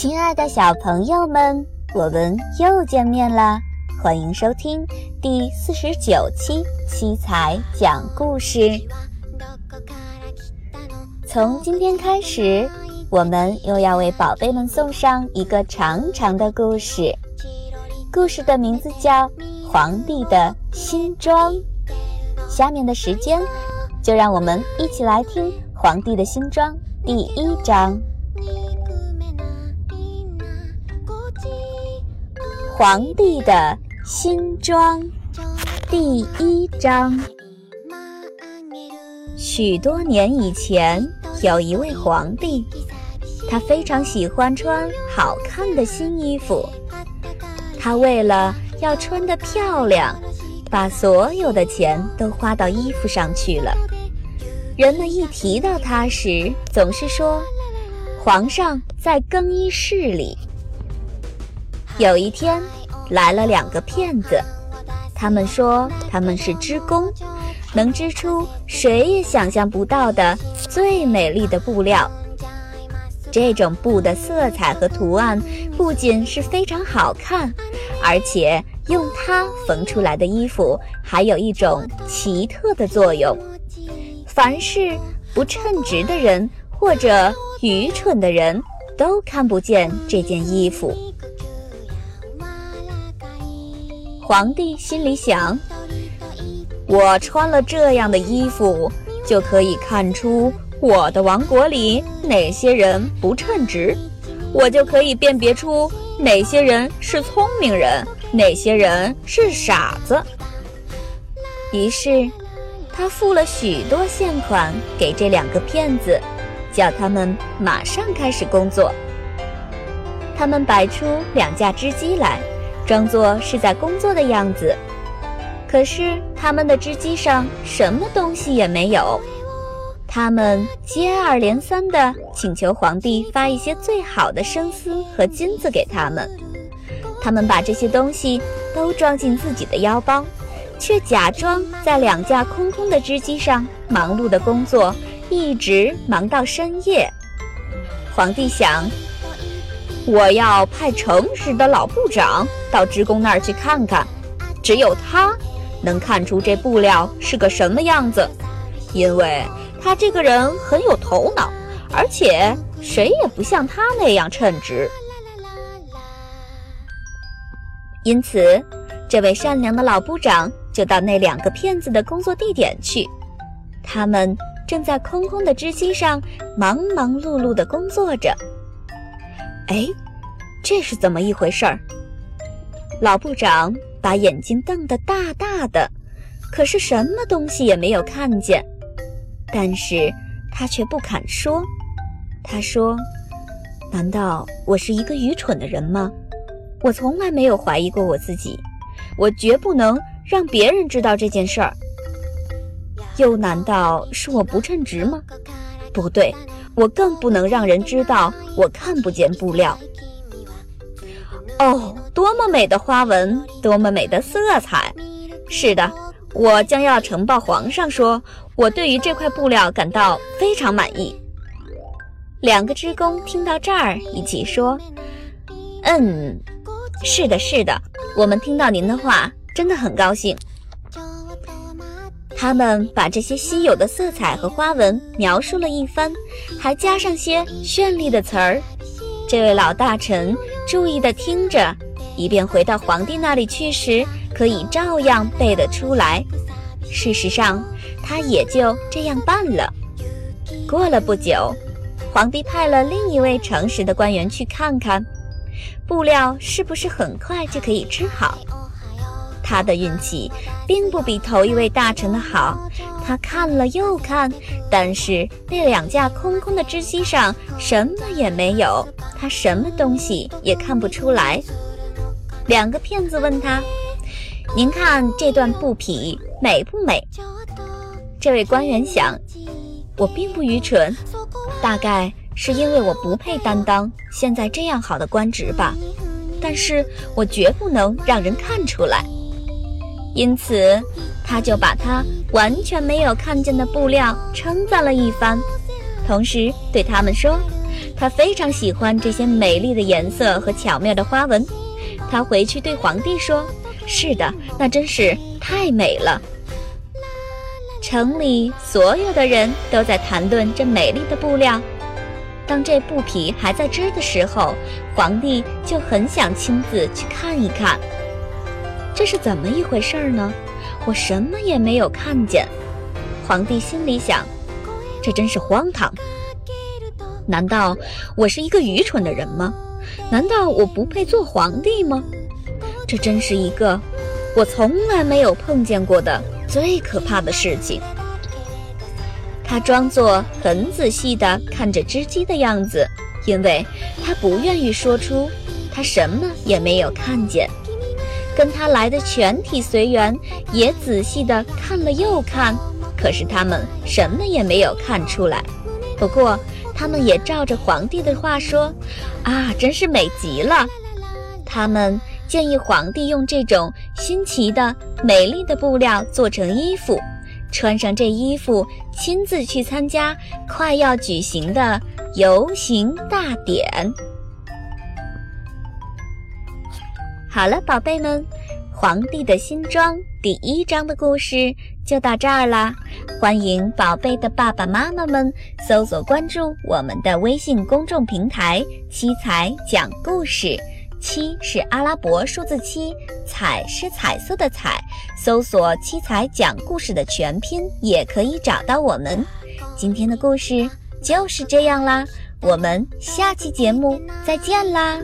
亲爱的小朋友们，我们又见面了！欢迎收听第四十九期七彩讲故事。从今天开始，我们又要为宝贝们送上一个长长的故事。故事的名字叫《皇帝的新装》。下面的时间，就让我们一起来听《皇帝的新装》第一章。皇帝的新装第一章。许多年以前，有一位皇帝，他非常喜欢穿好看的新衣服。他为了要穿得漂亮，把所有的钱都花到衣服上去了。人们一提到他时，总是说：“皇上在更衣室里。”有一天，来了两个骗子，他们说他们是织工，能织出谁也想象不到的最美丽的布料。这种布的色彩和图案不仅是非常好看，而且用它缝出来的衣服还有一种奇特的作用。凡是不称职的人或者愚蠢的人，都看不见这件衣服。皇帝心里想：“我穿了这样的衣服，就可以看出我的王国里哪些人不称职，我就可以辨别出哪些人是聪明人，哪些人是傻子。”于是，他付了许多现款给这两个骗子，叫他们马上开始工作。他们摆出两架织机来。装作是在工作的样子，可是他们的织机上什么东西也没有。他们接二连三地请求皇帝发一些最好的生丝和金子给他们。他们把这些东西都装进自己的腰包，却假装在两架空空的织机上忙碌的工作，一直忙到深夜。皇帝想。我要派诚实的老部长到织工那儿去看看，只有他能看出这布料是个什么样子，因为他这个人很有头脑，而且谁也不像他那样称职。因此，这位善良的老部长就到那两个骗子的工作地点去，他们正在空空的织机上忙忙碌碌地工作着。哎，这是怎么一回事儿？老部长把眼睛瞪得大大的，可是什么东西也没有看见。但是他却不肯说。他说：“难道我是一个愚蠢的人吗？我从来没有怀疑过我自己，我绝不能让别人知道这件事儿。又难道是我不称职吗？不对。”我更不能让人知道我看不见布料。哦，多么美的花纹，多么美的色彩！是的，我将要呈报皇上，说我对于这块布料感到非常满意。两个织工听到这儿，一起说：“嗯，是的，是的，我们听到您的话，真的很高兴。”他们把这些稀有的色彩和花纹描述了一番，还加上些绚丽的词儿。这位老大臣注意地听着，以便回到皇帝那里去时可以照样背得出来。事实上，他也就这样办了。过了不久，皇帝派了另一位诚实的官员去看看，布料是不是很快就可以织好。他的运气并不比头一位大臣的好，他看了又看，但是那两架空空的织机上什么也没有，他什么东西也看不出来。两个骗子问他：“您看这段布匹美不美？”这位官员想：“我并不愚蠢，大概是因为我不配担当现在这样好的官职吧，但是我绝不能让人看出来。”因此，他就把他完全没有看见的布料称赞了一番，同时对他们说：“他非常喜欢这些美丽的颜色和巧妙的花纹。他回去对皇帝说：“是的，那真是太美了。”城里所有的人都在谈论这美丽的布料。当这布匹还在织的时候，皇帝就很想亲自去看一看，这是怎么一回事呢？我什么也没有看见。皇帝心里想：这真是荒唐！难道我是一个愚蠢的人吗？难道我不配做皇帝吗？这真是一个我从来没有碰见过的最可怕的事情。他装作很仔细地看着织机的样子，因为他不愿意说出他什么也没有看见。跟他来的全体随员也仔细地看了又看，可是他们什么也没有看出来。不过，他们也照着皇帝的话说：“啊，真是美极了！”他们建议皇帝用这种新奇的、美丽的布料做成衣服。穿上这衣服，亲自去参加快要举行的游行大典。好了，宝贝们，《皇帝的新装》第一章的故事就到这儿啦。欢迎宝贝的爸爸妈妈们搜索关注我们的微信公众平台“七彩讲故事”。七是阿拉伯数字七，彩是彩色的彩。搜索“七彩讲故事”的全拼，也可以找到我们。今天的故事就是这样啦，我们下期节目再见啦。